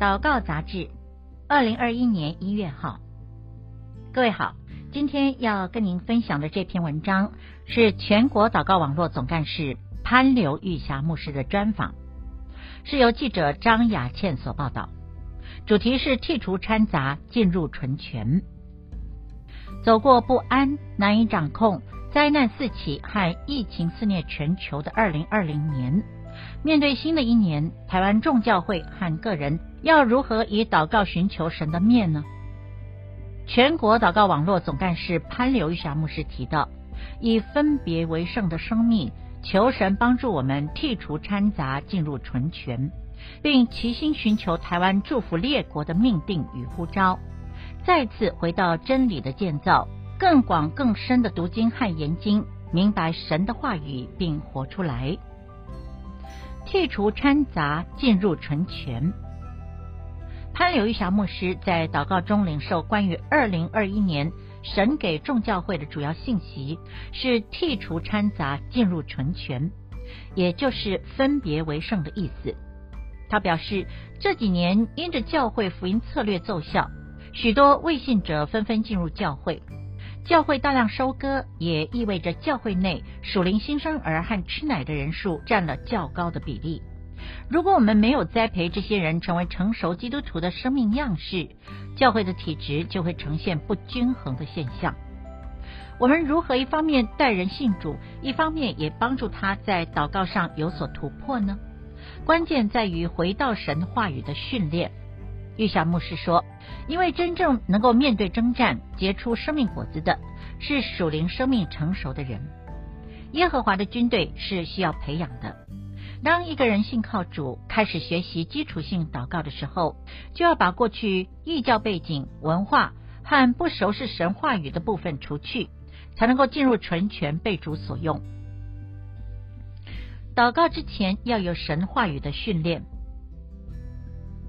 祷告杂志，二零二一年一月号。各位好，今天要跟您分享的这篇文章是全国祷告网络总干事潘刘玉霞牧师的专访，是由记者张雅倩所报道。主题是剔除掺杂，进入纯全。走过不安、难以掌控、灾难四起和疫情肆虐全球的二零二零年，面对新的一年，台湾众教会和个人要如何以祷告寻求神的面呢？全国祷告网络总干事潘刘玉霞牧师提到，以分别为圣的生命，求神帮助我们剔除掺杂，进入纯全。并齐心寻求台湾祝福列国的命定与呼召，再次回到真理的建造，更广更深的读经和研经，明白神的话语，并活出来，剔除掺杂，进入纯全。潘刘玉霞牧师在祷告中领受关于二零二一年神给众教会的主要信息，是剔除掺杂，进入纯全，也就是分别为圣的意思。他表示，这几年因着教会福音策略奏效，许多未信者纷纷进入教会，教会大量收割，也意味着教会内属灵新生儿和吃奶的人数占了较高的比例。如果我们没有栽培这些人成为成熟基督徒的生命样式，教会的体质就会呈现不均衡的现象。我们如何一方面带人信主，一方面也帮助他在祷告上有所突破呢？关键在于回到神话语的训练。玉霞牧师说：“因为真正能够面对征战、结出生命果子的，是属灵生命成熟的人。耶和华的军队是需要培养的。当一个人信靠主，开始学习基础性祷告的时候，就要把过去异教背景、文化和不熟悉神话语的部分除去，才能够进入纯全，被主所用。”祷告之前要有神话语的训练。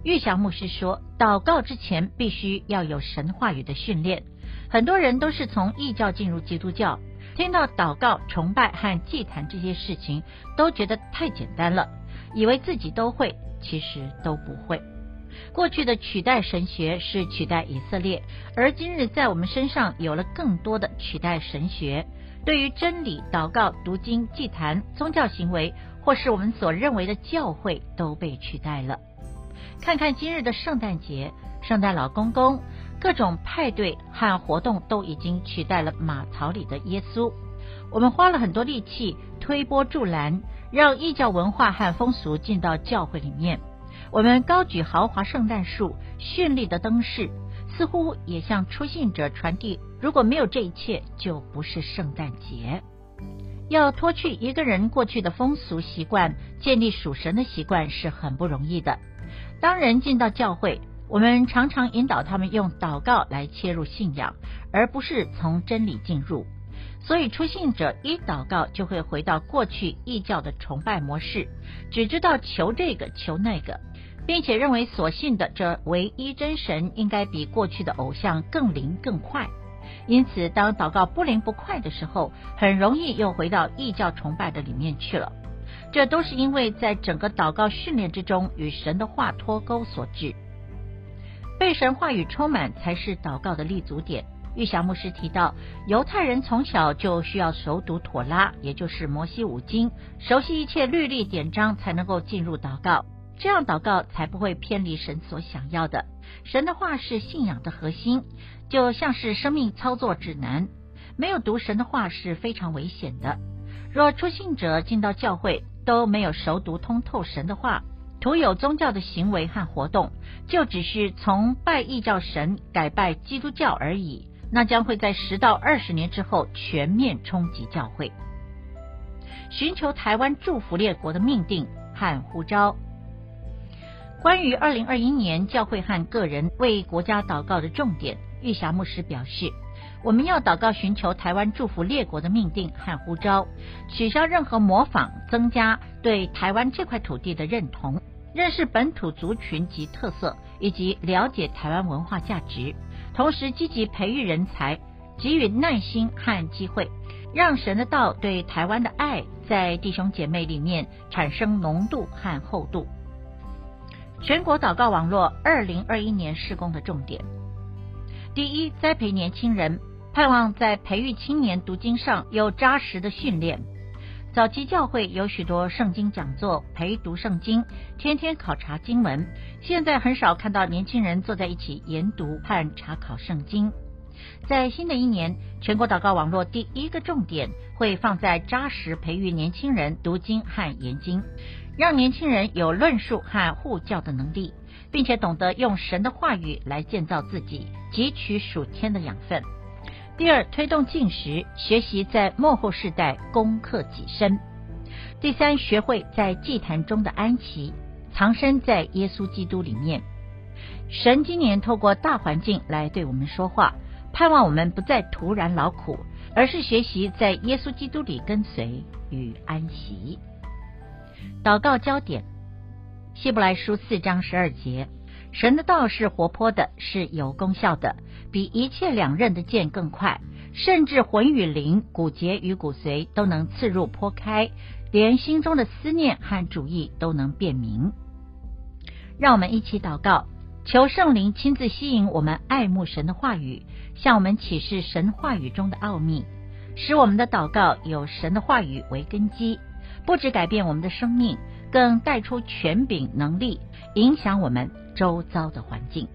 玉祥牧师说，祷告之前必须要有神话语的训练。很多人都是从异教进入基督教，听到祷告、崇拜和祭坛这些事情，都觉得太简单了，以为自己都会，其实都不会。过去的取代神学是取代以色列，而今日在我们身上有了更多的取代神学。对于真理、祷告、读经、祭坛、宗教行为，或是我们所认为的教会，都被取代了。看看今日的圣诞节，圣诞老公公，各种派对和活动都已经取代了马槽里的耶稣。我们花了很多力气推波助澜，让异教文化和风俗进到教会里面。我们高举豪华圣诞树、绚丽的灯饰。似乎也向出信者传递，如果没有这一切，就不是圣诞节。要脱去一个人过去的风俗习惯，建立属神的习惯是很不容易的。当人进到教会，我们常常引导他们用祷告来切入信仰，而不是从真理进入。所以出信者一祷告就会回到过去异教的崇拜模式，只知道求这个求那个。并且认为所信的这唯一真神应该比过去的偶像更灵更快，因此当祷告不灵不快的时候，很容易又回到异教崇拜的里面去了。这都是因为在整个祷告训练之中与神的话脱钩所致。被神话语充满才是祷告的立足点。玉祥牧师提到，犹太人从小就需要熟读妥拉，也就是摩西五经，熟悉一切律例典章，才能够进入祷告。这样祷告才不会偏离神所想要的。神的话是信仰的核心，就像是生命操作指南。没有读神的话是非常危险的。若出信者进到教会都没有熟读通透神的话，徒有宗教的行为和活动，就只是从拜异教神改拜基督教而已，那将会在十到二十年之后全面冲击教会。寻求台湾祝福列国的命定和呼召。关于二零二一年教会和个人为国家祷告的重点，玉霞牧师表示，我们要祷告寻求台湾祝福列国的命定和呼召，取消任何模仿，增加对台湾这块土地的认同，认识本土族群及特色，以及了解台湾文化价值，同时积极培育人才，给予耐心和机会，让神的道对台湾的爱在弟兄姐妹里面产生浓度和厚度。全国祷告网络二零二一年施工的重点：第一，栽培年轻人，盼望在培育青年读经上有扎实的训练。早期教会有许多圣经讲座，陪读圣经，天天考察经文。现在很少看到年轻人坐在一起研读和查考圣经。在新的一年，全国祷告网络第一个重点会放在扎实培育年轻人读经和研经，让年轻人有论述和护教的能力，并且懂得用神的话语来建造自己，汲取属天的养分。第二，推动进食，学习在末后世代攻克己身。第三，学会在祭坛中的安息，藏身在耶稣基督里面。神今年透过大环境来对我们说话。盼望我们不再徒然劳苦，而是学习在耶稣基督里跟随与安息。祷告焦点：希伯来书四章十二节，神的道是活泼的，是有功效的，比一切两刃的剑更快，甚至魂与灵、骨节与骨髓都能刺入剖开，连心中的思念和主意都能辨明。让我们一起祷告。求圣灵亲自吸引我们爱慕神的话语，向我们启示神话语中的奥秘，使我们的祷告有神的话语为根基，不只改变我们的生命，更带出权柄能力，影响我们周遭的环境。